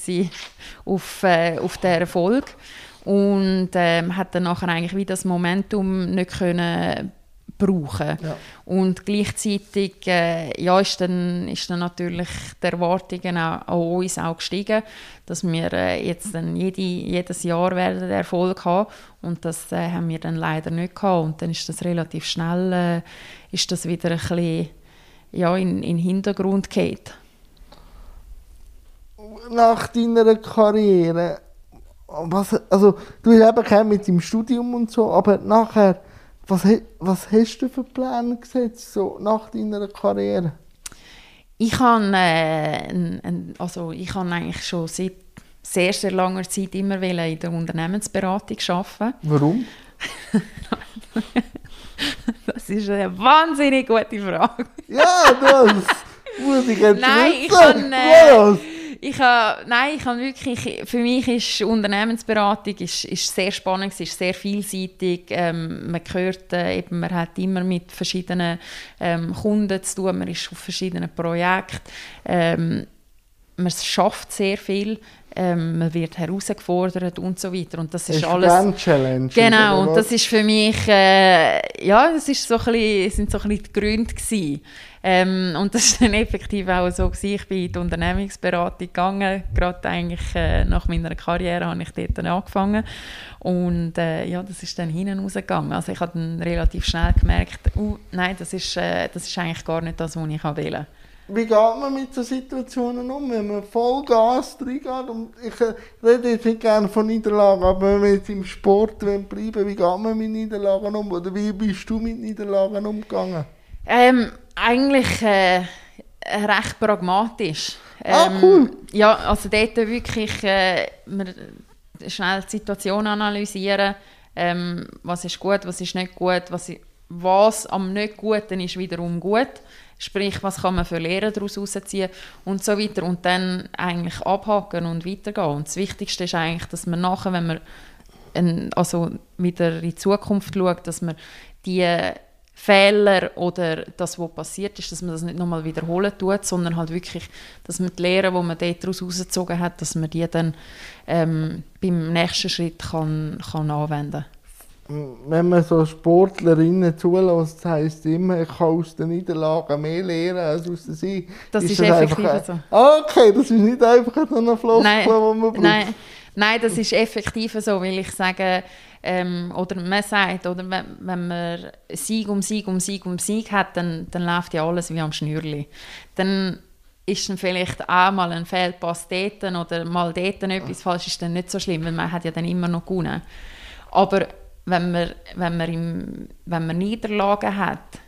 auf, äh, auf diesen Erfolg und ähm, hat dann nachher eigentlich wie das Momentum nicht können brauchen. Ja. Und gleichzeitig äh, ja, ist, dann, ist dann natürlich die Erwartungen auch an uns auch gestiegen, dass wir äh, jetzt dann jede, jedes Jahr werden Erfolg haben und das äh, haben wir dann leider nicht gehabt und dann ist das relativ schnell äh, ist das wieder ein bisschen ja, in, in den Hintergrund geht. Nach deiner Karriere, was, also du hast eben mit dem Studium und so, aber nachher was, was hast du für Pläne gesetzt, so nach deiner Karriere? Ich habe äh, also ich habe eigentlich schon seit sehr, sehr langer Zeit immer in der Unternehmensberatung arbeiten. Warum? das ist eine wahnsinnig gute Frage. ja, das muss ich jetzt Nein, ich kann, äh, ich habe, nein, ich habe wirklich, für mich ist Unternehmensberatung ist, ist sehr spannend, ist sehr vielseitig. Ähm, man hört, äh, eben, man hat immer mit verschiedenen ähm, Kunden zu tun, man ist auf verschiedenen Projekten. Ähm, man schafft sehr viel, ähm, man wird herausgefordert und so weiter und das ist, ist alles Challenge genau und das ist für mich äh, ja das ist so ein bisschen, sind so ein bisschen die Gründe gewesen. Ähm, und das war dann effektiv auch so. Gewesen. Ich bin in die Unternehmensberatung gegangen. Gerade eigentlich äh, nach meiner Karriere habe ich dort angefangen. Und äh, ja, das ist dann hinten rausgegangen. Also ich habe dann relativ schnell gemerkt, uh, nein, das ist, äh, das ist eigentlich gar nicht das, was ich will. Wie geht man mit so Situationen um, wenn man voll Gas reingeht? Und ich äh, rede jetzt nicht gerne von Niederlagen, aber wenn wir jetzt im Sport bleiben wie geht man mit Niederlagen um? Oder wie bist du mit Niederlagen umgegangen? Ähm, eigentlich äh, recht pragmatisch. Ah, ähm, ah, cool. Ja, also dort wirklich äh, schnell die Situation analysieren. Ähm, was ist gut, was ist nicht gut, was, was am nicht Guten ist wiederum gut. Sprich, was kann man für Lehren daraus herausziehen und so weiter. Und dann eigentlich abhaken und weitergehen. Und das Wichtigste ist eigentlich, dass man nachher, wenn man ein, also wieder in die Zukunft schaut, dass man die Fehler oder das, was passiert ist, dass man das nicht nochmal wiederholen tut, sondern halt wirklich, dass man die Lehren, die man daraus rausgezogen hat, dass man die dann ähm, beim nächsten Schritt kann, kann anwenden kann. Wenn man so Sportlerinnen zulässt, heisst immer, ich kann aus den Niederlagen mehr lernen als aus den Siegen. Das ist, ist das effektiv einfach, so. Ah, okay, das ist nicht einfach so eine Floskel, die man braucht. Nein, nein, das ist effektiv so, weil ich sage, ähm, oder man sagt, oder wenn, wenn man Sieg um Sieg um Sieg um Sieg hat, dann, dann läuft ja alles wie am Schnürli. Dann ist dann vielleicht auch mal ein Fehlpass dort oder mal dort etwas falsch, ist dann nicht so schlimm, weil man hat ja dann immer noch gewonnen. Aber wenn man, wenn man, im, wenn man Niederlagen hat,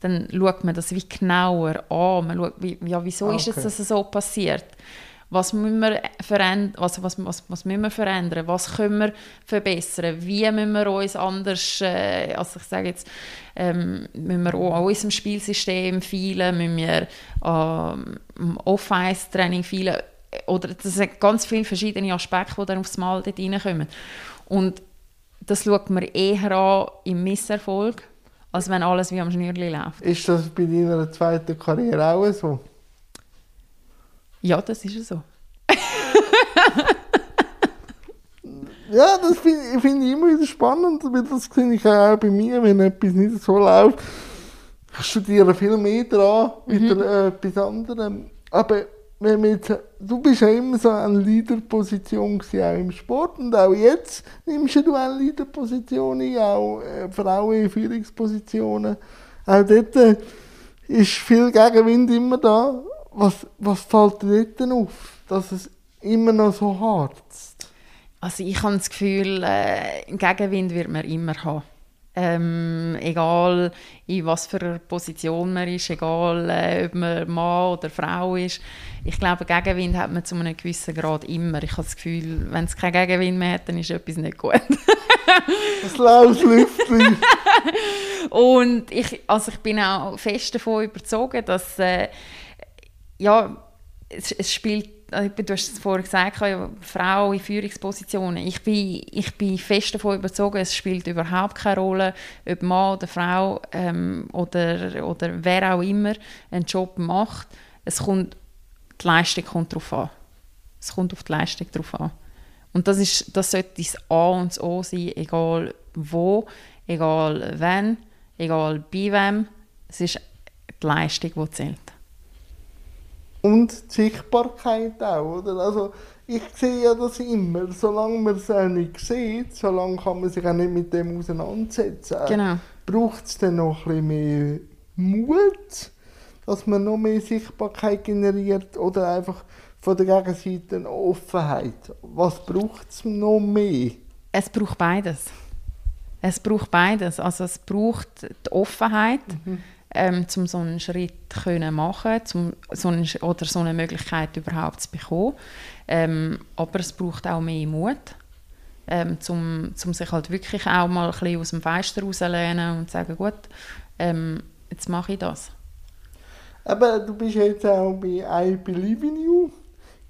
dann schaut man das wie genauer an. Man schaut, wie, ja, wieso okay. ist es, dass es so passiert? Was müssen wir verändern? Also was, was, was müssen wir verändern? Was können wir verbessern? Wie müssen wir uns anders, äh, also ich sage jetzt, ähm, müssen wir auch an unserem Spielsystem feilen? Müssen wir ähm, Off-Ice-Training feilen? Oder das sind ganz viele verschiedene Aspekte, die dann aufs Mal dort reinkommen. Und das schaut man eher an im Misserfolg, als wenn alles wie am Schnürli läuft. Ist das bei deiner zweiten Karriere auch so? Ja, das ist so. ja, das finde find ich immer wieder spannend, weil das sehe ich auch bei mir, wenn etwas nicht so läuft. Ich studiere viel mehr dran, mhm. wieder äh, etwas anderes. Aber wenn jetzt, du bist ja immer so eine Leaderposition auch im Sport und auch jetzt nimmst du eine Leaderposition ein, auch äh, Frauen in Führungspositionen. Auch dort äh, ist viel Gegenwind immer da was, was fällt dir dort auf, dass es immer noch so harzt? Also ich habe das Gefühl, äh, Gegenwind wird man immer haben. Ähm, egal in was für einer Position man ist, egal äh, ob man Mann oder Frau ist. Ich glaube, Gegenwind hat man zu einem gewissen Grad immer. Ich habe das Gefühl, wenn es keinen Gegenwind mehr hat, dann ist etwas nicht gut. das laues Lüftchen. Und ich, also ich bin auch fest davon überzeugt, dass äh, ja, es, es spielt, äh, du hast es vorhin gesagt, Frau in Führungspositionen. Ich bin, ich bin fest davon überzeugt, es spielt überhaupt keine Rolle, ob Mann oder Frau ähm, oder, oder wer auch immer einen Job macht. Es kommt die Leistung kommt darauf an. Es kommt auf die Leistung drauf an. Und das, ist, das sollte das A und das O sein, egal wo, egal wann, egal bei wem. Es ist die Leistung, die zählt. Und die Sichtbarkeit auch, oder? Also, ich sehe ja das immer. Solange man es auch nicht sieht, solange kann man sich auch nicht mit dem auseinandersetzen. Genau. Braucht es dann noch ein bisschen mehr Mut, dass man noch mehr Sichtbarkeit generiert oder einfach von der Gegenseite eine Offenheit? Was braucht es noch mehr? Es braucht beides. Es braucht beides. Also es braucht die Offenheit, mhm. Ähm, um so einen Schritt zu machen zum, so einen, oder so eine Möglichkeit überhaupt zu bekommen. Ähm, aber es braucht auch mehr Mut, ähm, um zum sich halt wirklich auch mal ein bisschen aus dem Fenster rauszulehnen und zu sagen, gut, ähm, jetzt mache ich das. Aber du bist jetzt auch bei I Believe in You.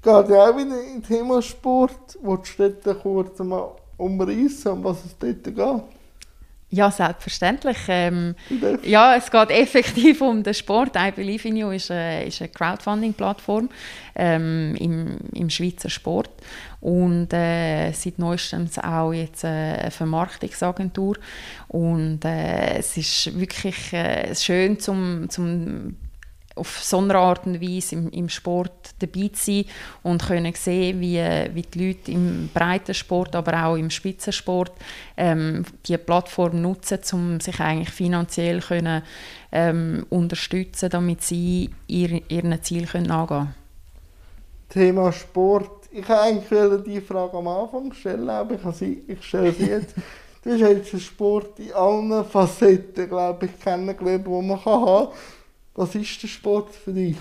Geht ja auch wieder im Thema Sport. Willst du dort kurz mal umreißen, um was es dort geht? Ja, selbstverständlich. Ähm, ja, es geht effektiv um den Sport. I Believe in You ist eine, ist eine Crowdfunding-Plattform ähm, im, im Schweizer Sport und äh, seit neuestem auch jetzt eine Vermarktungsagentur und äh, es ist wirklich äh, schön zum, zum auf so eine Art und Weise im, im Sport dabei zu sein und können sehen, wie, wie die Leute im Breitensport, aber auch im Spitzensport ähm, die Plattform nutzen, um sich eigentlich finanziell können, ähm, unterstützen, damit sie ihr, ihren Ziel können angehen Thema Sport. Ich wollte eigentlich die Frage am Anfang stellen, aber ich, sie, ich stelle sie jetzt. Du hast jetzt den Sport in allen Facetten, glaube ich, kennengelernt, die man haben kann. Was ist der Sport für dich?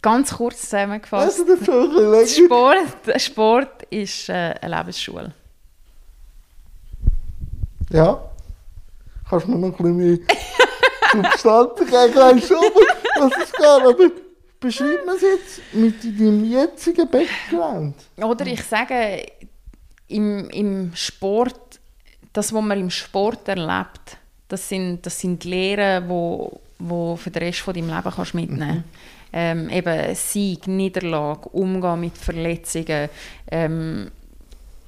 Ganz kurz zusammengefasst. Also Sport, Sport ist äh, eine Lebensschule. Ja. Kannst du mir noch ein bisschen mehr Substanz geben? Schon, was es geht. Aber beschreib mir es jetzt mit deinem jetzigen Background. Oder ich sage, im, im Sport, das, was man im Sport erlebt, das sind, das sind Lehren, wo, wo für den Rest von deinem Leben kannst mitnehmen mhm. ähm, eben Sieg, Niederlage, Umgehen mit Verletzungen, ähm,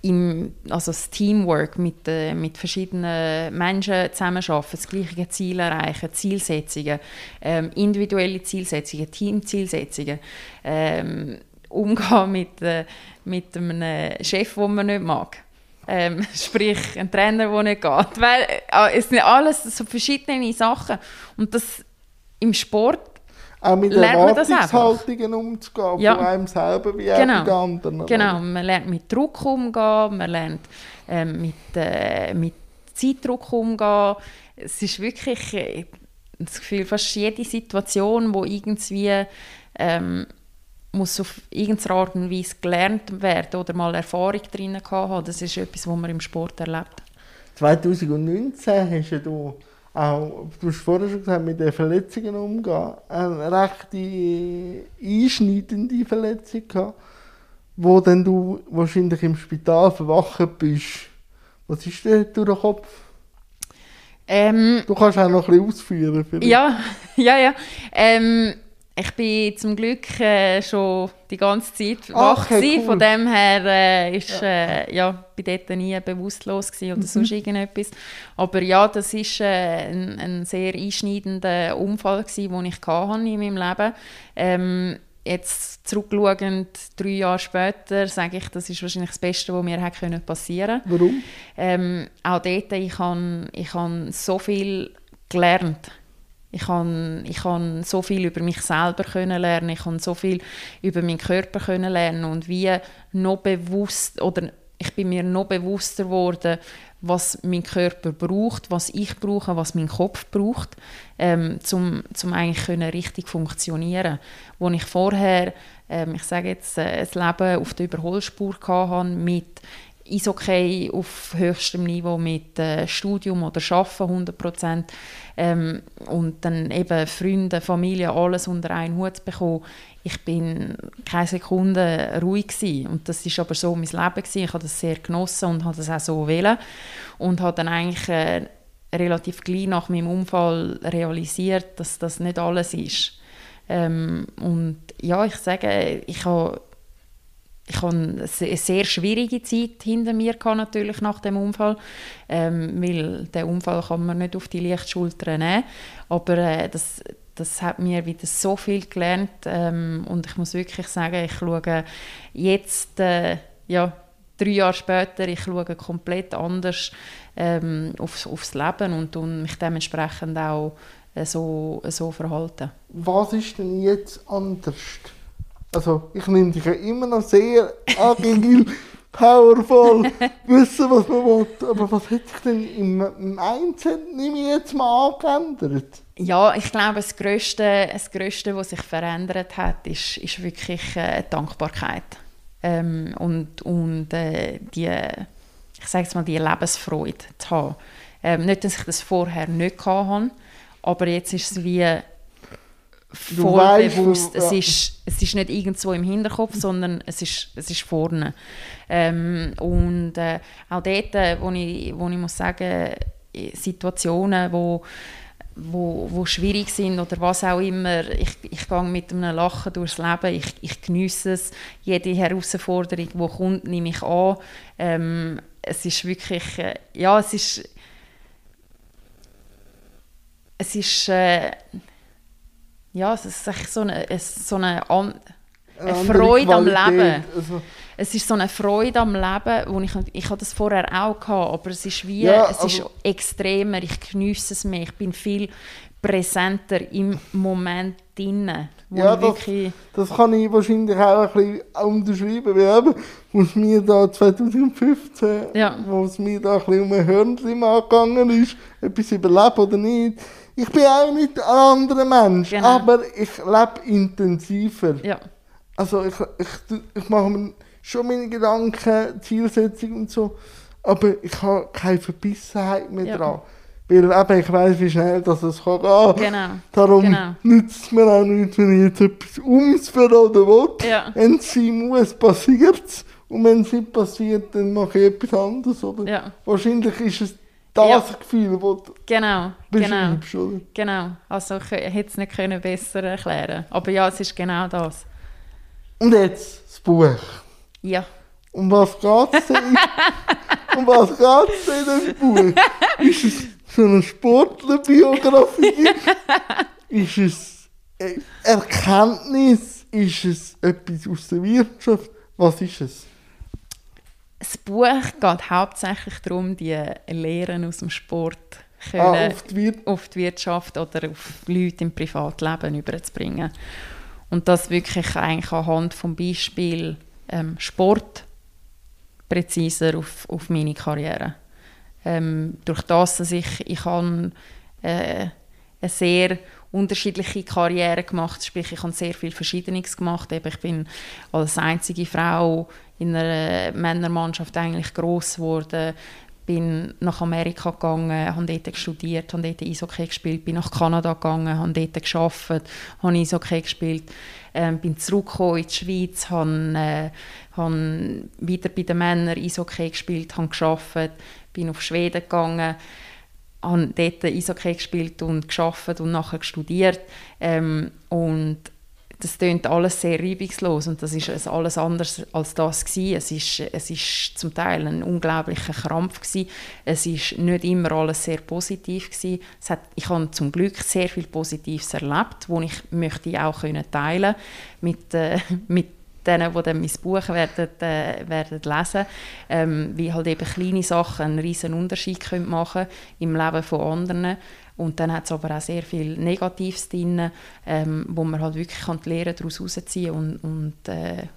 im, also das Teamwork mit, äh, mit verschiedenen Menschen zusammenarbeiten, das gleiche Ziel erreichen, Zielsetzungen, ähm, individuelle Zielsetzungen, Teamzielsetzungen, ähm, umgehen mit, äh, mit einem Chef, den man nicht mag. Ähm, sprich, ein Trainer, der nicht geht. Weil, äh, es sind alles so verschiedene Sachen. Und das im Sport auch mit Erwartungshaltungen umzugehen, ja. von einem selber wie genau. auch bei anderen. Genau, man lernt mit Druck umgehen, man lernt ähm, mit, äh, mit Zeitdruck umgehen. Es ist wirklich äh, das Gefühl, fast jede Situation, wo irgendwie ähm, muss auf irgendeine Art und Weise gelernt werden oder mal Erfahrung drin haben. Das ist etwas, was man im Sport erlebt. 2019 hast du auch, du hast vorher schon gesagt, mit den Verletzungen umgehen, eine recht einschneidende Verletzung gehabt, wo dann du wahrscheinlich im Spital verwacht bist. Was ist dir durch den Kopf? Ähm, du kannst auch noch ein bisschen ausführen. Vielleicht. Ja, ja, ja. Ähm, ich bin zum Glück äh, schon die ganze Zeit wach okay, cool. Von dem her äh, ist, ja. Äh, ja, bin dort nie bewusstlos oder mhm. sonst irgendetwas. Aber ja, das war äh, ein, ein, sehr einschneidender Unfall gewesen, den ich hatte in meinem Leben. Ähm, jetzt zurückschauend, drei Jahre später, sage ich, das ist wahrscheinlich das Beste, was mir passieren können. Warum? Ähm, auch dort, ich habe ich hab so viel gelernt ich kann, ich kann so viel über mich selber können lernen, ich kann so viel über meinen Körper können lernen und wie noch bewusst oder ich bin mir noch bewusster geworden, was mein Körper braucht, was ich brauche, was mein Kopf braucht, ähm, zum, zum eigentlich können richtig funktionieren. Wo ich vorher, ähm, ich sage jetzt, äh, ein Leben auf der Überholspur hatte mit Eishockey auf höchstem Niveau mit äh, Studium oder Arbeiten 100 Prozent ähm, und dann eben Freunde, Familie, alles unter einen Hut bekommen. Ich bin keine Sekunde ruhig gewesen. und das ist aber so mein Leben gewesen. Ich habe das sehr genossen und habe das auch so wählen und habe dann eigentlich äh, relativ gleich nach meinem Unfall realisiert, dass das nicht alles ist Ähm, und ja, ich sage, ich habe ich habe eine sehr schwierige Zeit hinter mir gehabt, natürlich nach dem Unfall, ähm, weil den Unfall kann man nicht auf die leichte Schulter nehmen, aber äh, das, das hat mir wieder so viel gelernt ähm, und ich muss wirklich sagen, ich schaue jetzt, äh, ja, drei Jahre später, ich schaue komplett anders ähm, aufs, aufs Leben und, und mich dementsprechend auch äh, so, so verhalten. Was ist denn jetzt anders? Also, ich nehme dich ja immer noch sehr agil, powerful, wissen, was man will. Aber was hat sich denn im Mindset, ich jetzt mal, angeändert? Ja, ich glaube, das Größte, das Größte was sich verändert hat, ist, ist wirklich äh, Dankbarkeit. Ähm, und und äh, die, ich sage mal, die Lebensfreude zu haben. Ähm, nicht, dass ich das vorher nicht hatte, aber jetzt ist es wie voll weißt, bewusst. Ja. Es, ist, es ist nicht irgendwo im Hinterkopf, sondern es ist, es ist vorne. Ähm, und äh, auch dort, äh, wo ich, wo ich muss sagen, Situationen, wo wo, wo schwierig sind oder was auch immer. Ich, ich gehe mit einem Lachen durchs Leben, ich, ich genieße es. Jede Herausforderung, die kommt, nehme ich an. Ähm, es ist wirklich, äh, ja, es ist, es ist, äh, ja, es ist so eine, so eine, eine, eine Freude am Leben. Also. Es ist so eine Freude am Leben, wo ich, ich hatte das vorher auch gehabt, aber es ist wie, ja, es ist extremer, ich genieße es mehr, ich bin viel präsenter im Moment drin. Ja, das, das kann ich wahrscheinlich auch ein bisschen unterschreiben, weil eben, wo es mir da 2015, ja. wo es mir da ein bisschen um ein Hörnchen angegangen ist, etwas überleben oder nicht, ich bin auch nicht ein anderer Mensch, genau. aber ich lebe intensiver. Ja. Also ich, ich, ich mache mir schon meine Gedanken, Zielsetzung und so, aber ich habe keine Verbissenheit mehr ja. dran. Weil eben, ich weiß, wie schnell das es kann gehen. Genau. Darum genau. nützt es mir auch nichts, wenn ich jetzt etwas umverraten will. Ja. Wenn es sein muss, passiert es. Und wenn es nicht passiert, dann mache ich etwas anderes. Oder? Ja. Wahrscheinlich ist es das ja. Gefühl, das du genau, genau, oder? Genau, also ich hätte es nicht können besser erklären Aber ja, es ist genau das. Und jetzt das Buch. Ja. Um was geht es denn? um was geht es in dem Buch? Ist es so eine Sportlerbiografie? ist es Erkenntnis? Ist es etwas aus der Wirtschaft? Was ist es? Das Buch geht hauptsächlich darum, die Lehren aus dem Sport können, ah, auf, die auf, die Wirtschaft oder auf Leute im Privatleben überzubringen. Und das wirklich eigentlich anhand vom Beispiel ähm, Sport präziser auf, auf meine Karriere. Ähm, durch das, dass ich, ich habe, äh, eine sehr unterschiedliche Karriere gemacht, sprich ich habe sehr viel Verschiedenes gemacht. Eben, ich bin als einzige Frau in einer Männermannschaft eigentlich groß geworden, bin nach Amerika gegangen, habe dort studiert, habe dort Eishockey gespielt, bin nach Kanada gegangen, habe dort gearbeitet, habe Eishockey gespielt ähm, bin zurückgekommen in die Schweiz, habe, äh, habe wieder bei den Männern Eishockey gespielt, habe gearbeitet, bin auf Schweden gegangen, habe dort Eishockey gespielt und geschafft und nachher studiert ähm, und das klingt alles sehr reibungslos und das ist alles anders als das gewesen. Es ist, es ist zum Teil ein unglaublicher Krampf gewesen. Es ist nicht immer alles sehr positiv gewesen. Es hat, ich habe zum Glück sehr viel Positives erlebt, wo ich möchte auch können teilen mit äh, mit denen, die dann mein Buch werden, äh, werden lesen ähm, wie halt eben kleine Sachen einen riesen Unterschied können machen im Leben von anderen und dann hat es aber auch sehr viel Negatives drin, ähm, wo man halt wirklich kann die Lehre daraus herausziehen und, und äh,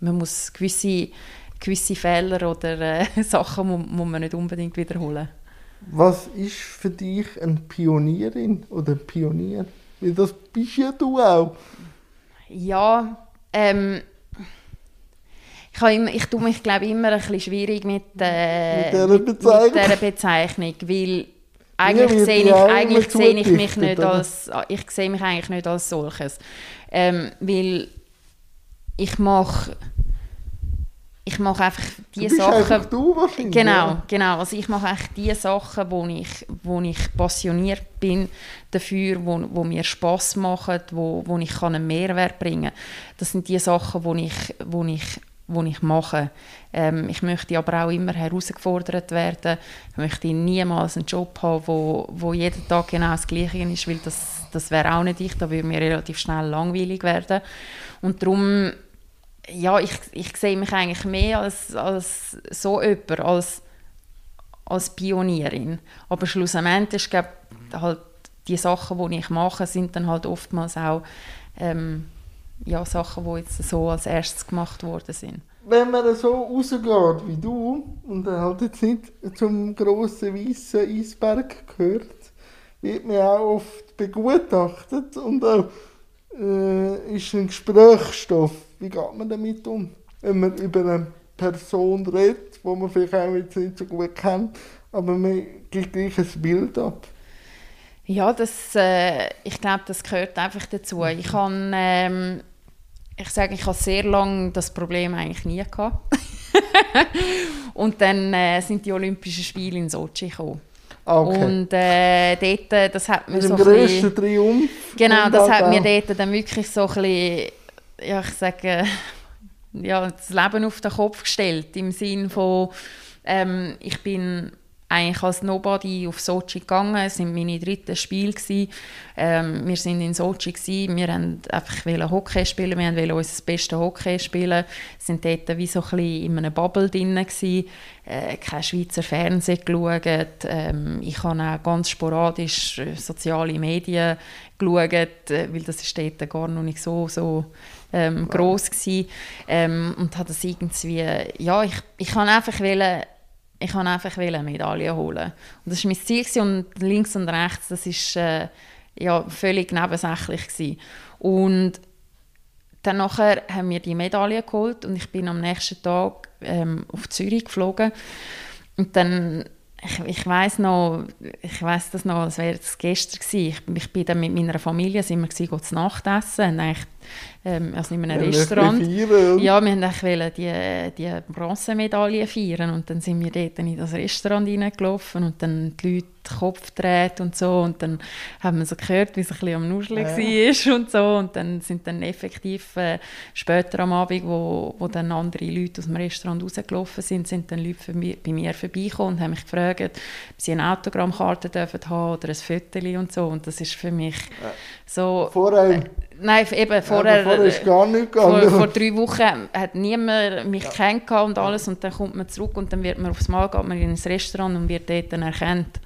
man muss gewisse, gewisse Fehler oder äh, Sachen muss, muss man nicht unbedingt wiederholen. Was ist für dich eine Pionierin oder ein Pionier? Weil das bist ja du auch. Ja, ähm, ich, immer, ich tue mich glaube immer ein bisschen schwierig mit, äh, mit, mit, mit dieser Bezeichnung, weil eigentlich sehe ich, eigentlich sehe ich mich nicht als, ich sehe mich eigentlich nicht als solches. Ähm, weil ich mache ich mache einfach die du Sachen. einfach du wahrscheinlich. Genau, ja. genau. Also ich mache eigentlich die Sachen, wo ich, wo ich passioniert bin dafür, wo, wo mir Spaß machen, wo, wo ich kann einen Mehrwert bringen kann. Das sind die Sachen, wo ich, wo ich, wo ich mache. Ähm, ich möchte aber auch immer herausgefordert werden. Ich möchte niemals einen Job haben, wo, wo jeden Tag genau das Gleiche ist, weil das, das wäre auch nicht ich. Da würde mir relativ schnell langweilig werden. Und darum ja, ich, ich sehe mich eigentlich mehr als, als so jemand, als, als Pionierin. Aber schlussendlich ist glaub, halt die Sachen, die ich mache, sind dann halt oftmals auch ähm, ja, Sachen, die jetzt so als erstes gemacht worden sind. Wenn man so rausgeht wie du und halt jetzt nicht zum grossen weißen Eisberg gehört, wird man auch oft begutachtet und auch äh, ist ein Gesprächsstoff. Wie geht man damit um? Wenn man über eine Person redet, die man vielleicht auch jetzt nicht so gut kennt, aber man gibt gleich ein Bild ab. Ja, das, äh, ich glaube, das gehört einfach dazu. Ich habe, ähm, ich sage, ich habe sehr lange das Problem eigentlich nie gehabt. und dann äh, sind die Olympischen Spiele in Sochi gekommen. Ah, Okay. Und äh, dort, das hat mir Mit so dem ein bisschen, grössten Triumph. Genau, das hat mir dort dann wirklich so ein bisschen, ja, ich sage, ja, das Leben auf den Kopf gestellt. Im Sinn von, ähm, ich bin eigentlich als Nobody auf Sochi gegangen. Es waren meine dritten Spiele. Ähm, wir sind in Sochi. Gewesen. Wir wollten einfach Hockey spielen. Wir wollten unser bestes Hockey spielen. Wir sind dort wie so ein bisschen in einem Bubble drin. Gewesen. Äh, kein Schweizer Fernsehen geschaut. Ähm, ich habe auch ganz sporadisch äh, soziale Medien geschaut, äh, weil das ist dort gar noch nicht so, so ähm, gross gewesen. Ähm, und habe das irgendwie, ja, ich, ich kann einfach wollen, ich kann einfach eine Medaille holen. Und das war mein Ziel und links und rechts, das ist äh, ja, völlig nebensächlich gewesen. Und dann nachher haben wir die Medaille geholt und ich bin am nächsten Tag ähm, auf Zürich geflogen. Und dann, ich, ich weiß noch, ich weiß das noch, als wäre es gestern gewesen. Ich, ich bin dann mit meiner Familie, sind wir gewesen, Nachtessen, eigentlich, ähm, also in einem Ja, Restaurant. Ja, wir wollten die, die Bronzemedaille feiern und dann sind wir dort in das Restaurant reingelaufen und dann die Leute den Kopf gedreht und so und dann haben wir so gehört, wie es ein bisschen am Nuscheln Ja. war und so und dann sind dann effektiv äh, später am Abend, wo, wo dann andere Leute aus dem Restaurant rausgelaufen sind, sind dann Leute für mich, bei mir vorbeigekommen und haben mich gefragt, ob sie eine Autogrammkarte dürfen haben oder ein Foto und so und das ist für mich so... Vorher, Nein, eben vorher... ja, vorher ist gar nicht vor, gegangen. vor drei Wochen hat niemand mich kennengelernt und alles und dann kommt man zurück und dann wird man aufs Mal geht man in ein Restaurant und wird dort dann erkannt.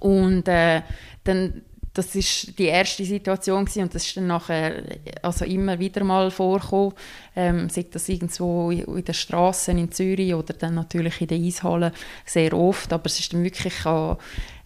Und äh, dann, das ist die erste Situation gewesen, und das ist dann nachher also immer wieder mal vorgekommen, ähm, sei das irgendwo in der Straße in Zürich oder dann natürlich in der Eishalle sehr oft, aber es ist dann wirklich an,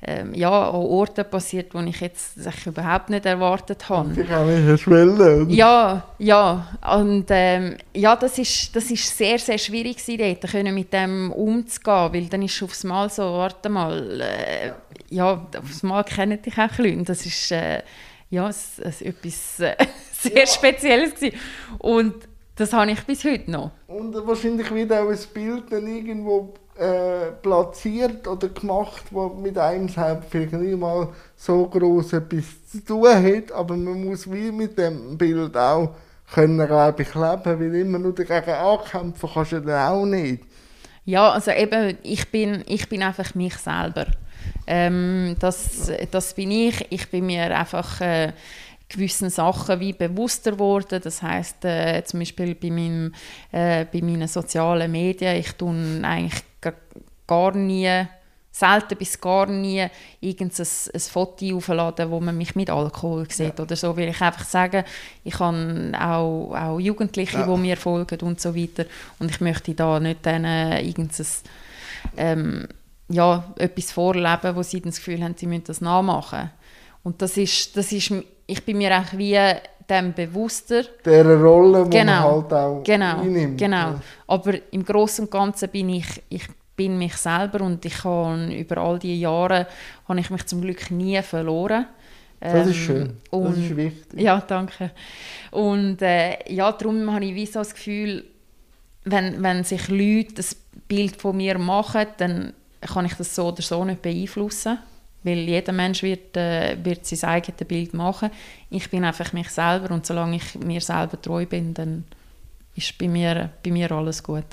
ähm, ja, an Orten passiert, wo ich jetzt eigentlich überhaupt nicht erwartet habe. Ich kann nicht eine Schwelle. oder? Ja, ja. Und ähm, ja, das ist, das ist sehr, sehr schwierig gewesen, dort können mit dem umzugehen, weil dann ist aufs Mal so, warte mal, äh, ja, aufs Mal kennen dich auch Leute. Das ist äh, ja, es, es, etwas äh, sehr Spezielles gewesen. Und das habe ich bis heute noch. Und wahrscheinlich wird auch ein Bild dann irgendwo äh, platziert oder gemacht, wo mit einem selbst vielleicht nicht mal so groß etwas zu tun hat, aber man muss wie mit dem Bild auch können, glaube ich, leben, weil immer nur dagegen ankämpfen kannst du dann auch nicht. Ja, also eben, ich bin, ich bin einfach mich selber. Ähm, das, das bin ich. Ich bin mir einfach äh, gewissen Sachen wie bewusster geworden. Das heißt äh, zum Beispiel bei, meinem, äh, bei meinen sozialen Medien, ich tue eigentlich gar nie, selten bis gar nie irgendein ein Foto aufladen, wo man mich mit Alkohol sieht oder so, weil ich einfach sagen, ich habe auch, auch Jugendliche, Ja. die mir folgen und so weiter und ich möchte da nicht denen irgendein ähm, ja, etwas vorleben, wo sie das Gefühl haben, sie müssen das nachmachen. Und das ist, das ist, ich bin mir auch wie dem bewusster, Dieser Rolle, die Genau, man halt auch Genau, einnimmt. genau. Aber im Großen und Ganzen bin ich, ich bin mich selber und ich habe über all die Jahre habe ich mich zum Glück nie verloren. Das ist Ähm, schön, das und, ist wichtig. Ja, danke. Und äh, ja, darum habe ich wie so das Gefühl, wenn, wenn sich Leute das Bild von mir machen, dann kann ich das so oder so nicht beeinflussen. Weil jeder Mensch wird, äh, wird sein eigenes Bild machen. Ich bin einfach mich selber und solange ich mir selber treu bin, dann ist bei mir, bei mir alles gut.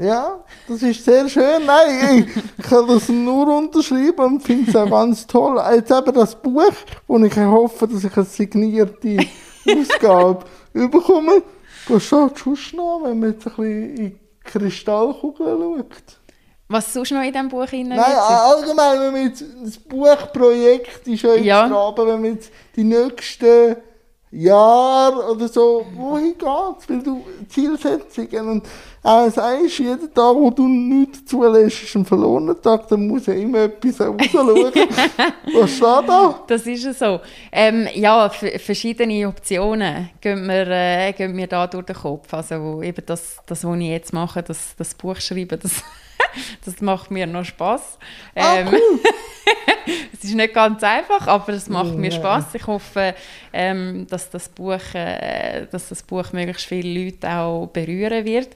Ja, das ist sehr schön. Nein, ich, kann das nur unterschreiben und finde es auch ganz toll. Jetzt eben das Buch, wo ich hoffe, dass ich eine signierte Ausgabe bekomme. Was schaut sonst noch, wenn man jetzt ein bisschen in die Kristallkugel schaut? Was sonst noch in diesem Buch drin Nein, allgemein, wenn wir jetzt, das Buchprojekt ist ja jetzt Ja. dran, aber wenn wir jetzt die nächsten Jahre oder so, wohin geht's? Weil du Zielsetzungen und auch sagst, jeden Tag, wo du nichts zulässt, ist ein verlorener Tag, dann muss ja immer etwas rausschauen. Was steht da? Das ist es so. Ähm, ja, verschiedene Optionen gehen mir, äh, gehen mir da durch den Kopf. Also eben das, das was ich jetzt mache, das, das Buch schreiben, das, das macht mir noch Spaß. Ah, Ähm, cool. es ist nicht ganz einfach, aber es macht mir Ja. Spaß. Ich hoffe, ähm, dass, das Buch, äh, dass das Buch möglichst viele Leute auch berühren wird.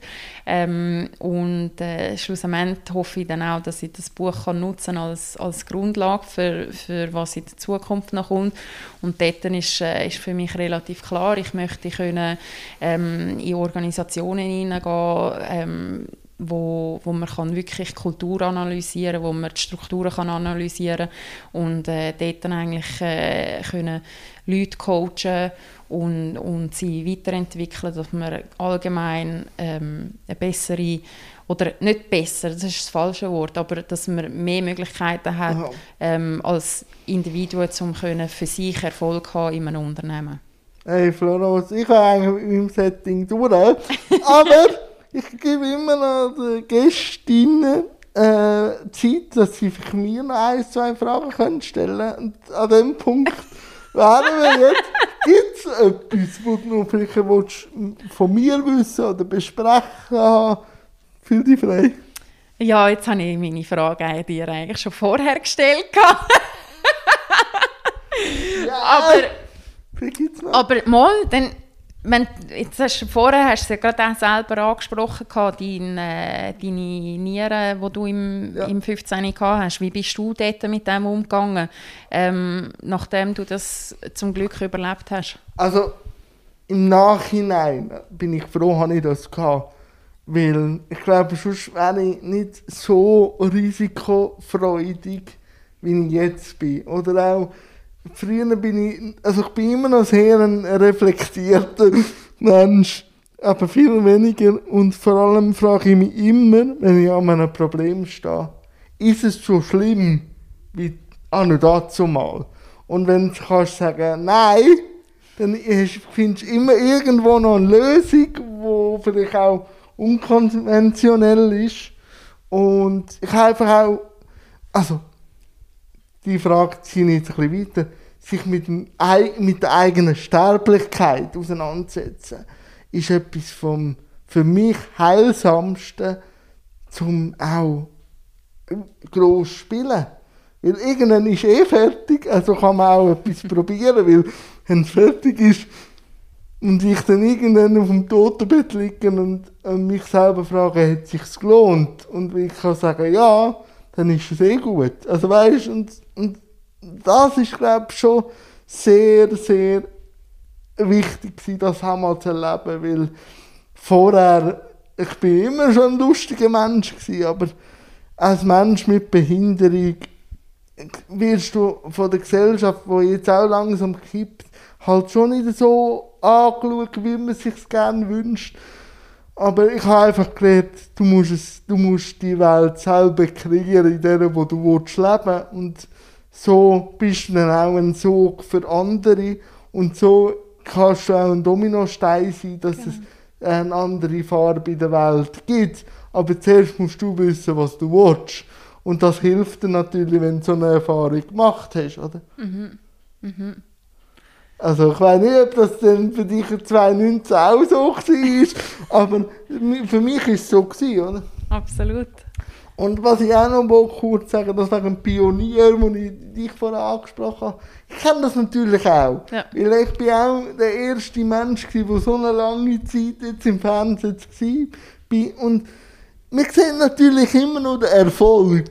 Ähm, und äh, schlussendlich hoffe ich dann auch, dass ich das Buch kann nutzen als, als Grundlage für, für was in der Zukunft noch kommt. Und dort ist, äh, ist für mich relativ klar, ich möchte können, ähm, in Organisationen hineingehen, ähm, wo, wo man kann wirklich Kultur analysieren wo man die Strukturen kann analysieren und äh, dort dann eigentlich äh, können Leute coachen und, und sie weiterentwickeln, dass man allgemein ähm, eine bessere oder nicht besser, das ist das falsche Wort, aber dass man mehr Möglichkeiten hat ähm, als Individuen, um können für sich Erfolg haben in einem Unternehmen. Hey Florence, ich habe eigentlich mit meinem Setting durch, aber ich gebe immer noch den Gästinnen äh, Zeit, dass sie für mir noch ein, zwei Fragen können stellen können. Und an dem Punkt wären wir jetzt. Gibt es etwas, was du noch vielleicht willst, von mir wissen oder besprechen haben? Fühl dich frei. Ja, jetzt habe ich meine Frage dir eigentlich schon vorher gestellt. Ja, aber, aber mal, dann, wenn, jetzt hast du, vorher hast du es ja gerade auch selber angesprochen, gehabt, dein, äh, deine Nieren, die du im, Ja. im 15. gehabt hast. Wie bist du dort mit dem umgegangen, ähm, nachdem du das zum Glück überlebt hast? Also im Nachhinein bin ich froh, habe ich das gehabt. Weil ich glaube, sonst wäre ich nicht so risikofreudig, wie ich jetzt bin. Oder auch früher bin ich, also ich bin immer noch sehr ein reflektierter Mensch, aber viel weniger. Und vor allem frage ich mich immer, wenn ich an einem Problem stehe, ist es so schlimm wie an und dazu mal? Und wenn du kannst sagen, nein, dann findest du immer irgendwo noch eine Lösung, die vielleicht auch unkonventionell ist. Und ich habe einfach auch, also, die Frage ziehe ich jetzt ein bisschen weiter, sich mit, dem, mit der eigenen Sterblichkeit auseinandersetzen, ist etwas vom für mich heilsamsten, zum auch gross spielen. Weil irgendwann ist eh fertig, also kann man auch etwas probieren, weil wenn es fertig ist und ich dann irgendwann auf dem Totenbett liege und, und mich selber frage, hat es sich gelohnt? Und ich kann sagen, ja, dann ist es eh gut. Also weißt und, und das ist, glaube ich, schon sehr, sehr wichtig gewesen, das einmal zu erleben, weil vorher, ich bin immer schon ein lustiger Mensch gewesen, aber als Mensch mit Behinderung wirst du von der Gesellschaft, die jetzt auch langsam kippt, halt schon nicht so angeschaut, wie man sich gerne wünscht. Aber ich habe einfach gelernt, du musst, es, du musst die Welt selber kreieren, in der wo du willst leben Und so bist du dann auch ein Sog für andere. Und so kannst du auch ein Dominostein sein, dass es eine andere Farbe in der Welt gibt. Aber zuerst musst du wissen, was du willst. Und das hilft dir natürlich, wenn du so eine Erfahrung gemacht hast, oder? Also ich weiß nicht, ob das denn für dich 2019 auch so war, aber für mich war es so, gewesen, oder? Absolut. Und was ich auch noch kurz sagen das wäre ein Pionier, den ich dich vorher angesprochen habe. Ich kenne das natürlich auch. Ja. Weil ich bin auch der erste Mensch, der so eine lange Zeit jetzt im Fernsehen war. Und wir sehen natürlich immer nur den Erfolg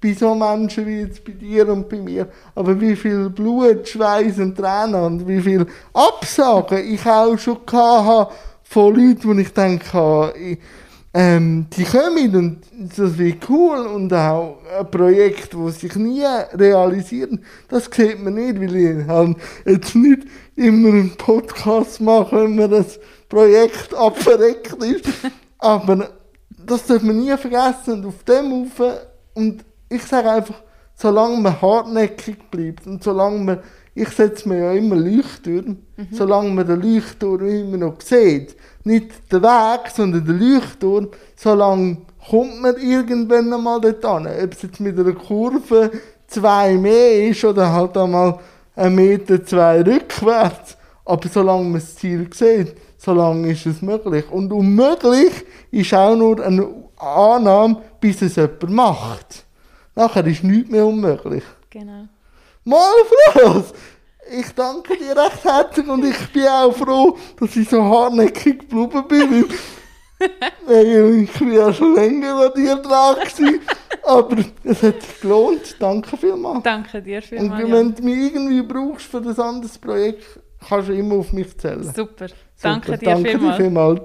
bei so Menschen wie jetzt bei dir und bei mir. Aber wie viel Blut, Schweiß und Tränen und wie viel Absagen ich auch schon hatte von Leuten, wo ich denke, ich, ähm, die kommen und das wird cool und auch ein Projekt, das sich nie realisiert, das sieht man nicht, weil ich halt jetzt nicht immer einen Podcast mache, wenn mir das Projekt abverreckt ist. Aber das darf man nie vergessen und auf dem Ufer und ich sage einfach, solange man hartnäckig bleibt und solange man, ich setze mir ja immer Leuchttürme, mhm. solange man den Leuchtturm immer noch sieht, nicht den Weg, sondern den Leuchtturm, solange kommt man irgendwann einmal dort an. Ob es jetzt mit einer Kurve zwei mehr ist oder halt einmal ein Meter zwei rückwärts. Aber solange man das Ziel sieht, solange ist es möglich. Und unmöglich ist auch nur eine Annahme, bis es jemand macht. Nachher ist nichts mehr unmöglich. Genau. Mal Frost! Ich danke dir recht herzlich und ich bin auch froh, dass ich so hartnäckig geblieben bin. ich bin ja schon länger an dir dran gewesen, aber es hat sich gelohnt. Danke vielmals. Danke dir vielmals. Und wenn du mich irgendwie brauchst für ein anderes Projekt, kannst du immer auf mich zählen. Super. Danke Super. dir danke vielmals. Dir vielmals.